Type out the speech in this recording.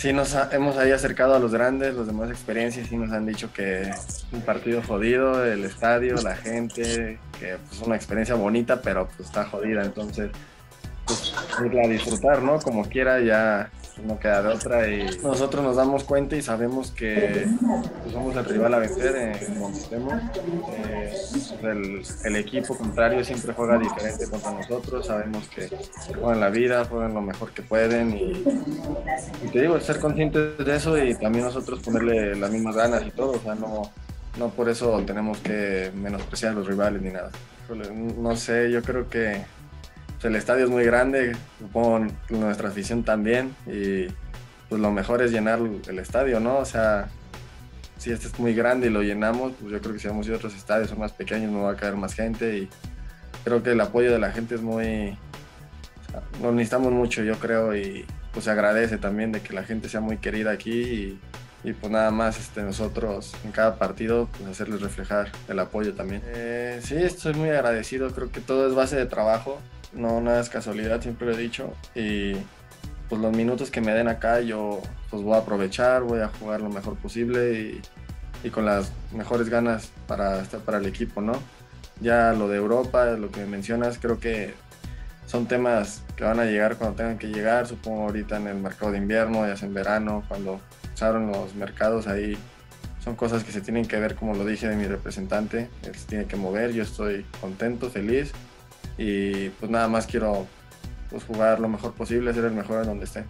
sí nos hemos ahí acercado a los grandes, los demás experiencias, sí nos han dicho que un partido jodido, el estadio, la gente, que es pues, una experiencia bonita, pero pues está jodida, entonces pues irla a disfrutar, ¿no? Como quiera, ya no queda de otra y nosotros nos damos cuenta y sabemos que pues, somos el rival a vencer en estemos. Eh, el, equipo contrario siempre juega diferente contra nosotros, sabemos que juegan la vida, juegan lo mejor que pueden y, te digo, ser conscientes de eso y también nosotros ponerle las mismas ganas y todo, o sea, no, no por eso tenemos que menospreciar a los rivales ni nada. No sé, yo creo que el estadio es muy grande, supongo nuestra afición también, y pues lo mejor es llenar el estadio, ¿no? O sea, si este es muy grande y lo llenamos, pues yo creo que si vamos a ir a otros estadios son más pequeños, no va a caer más gente y creo que el apoyo de la gente es muy... lo necesitamos mucho, yo creo, y pues se agradece también de que la gente sea muy querida aquí y, pues nada más este, nosotros en cada partido pues hacerles reflejar el apoyo también. Eh, sí, estoy muy agradecido, creo que todo es base de trabajo no nada es casualidad, siempre lo he dicho. Y pues los minutos que me den acá yo pues voy a aprovechar, voy a jugar lo mejor posible y, con las mejores ganas para estar para el equipo, ¿no? Ya lo de Europa, lo que mencionas, creo que son temas que van a llegar cuando tengan que llegar, supongo ahorita en el mercado de invierno, ya sea en verano, cuando se los mercados ahí son cosas que se tienen que ver, como lo dije de mi representante, él se tiene que mover, yo estoy contento, feliz y pues nada más quiero pues, jugar lo mejor posible, ser el mejor en donde esté.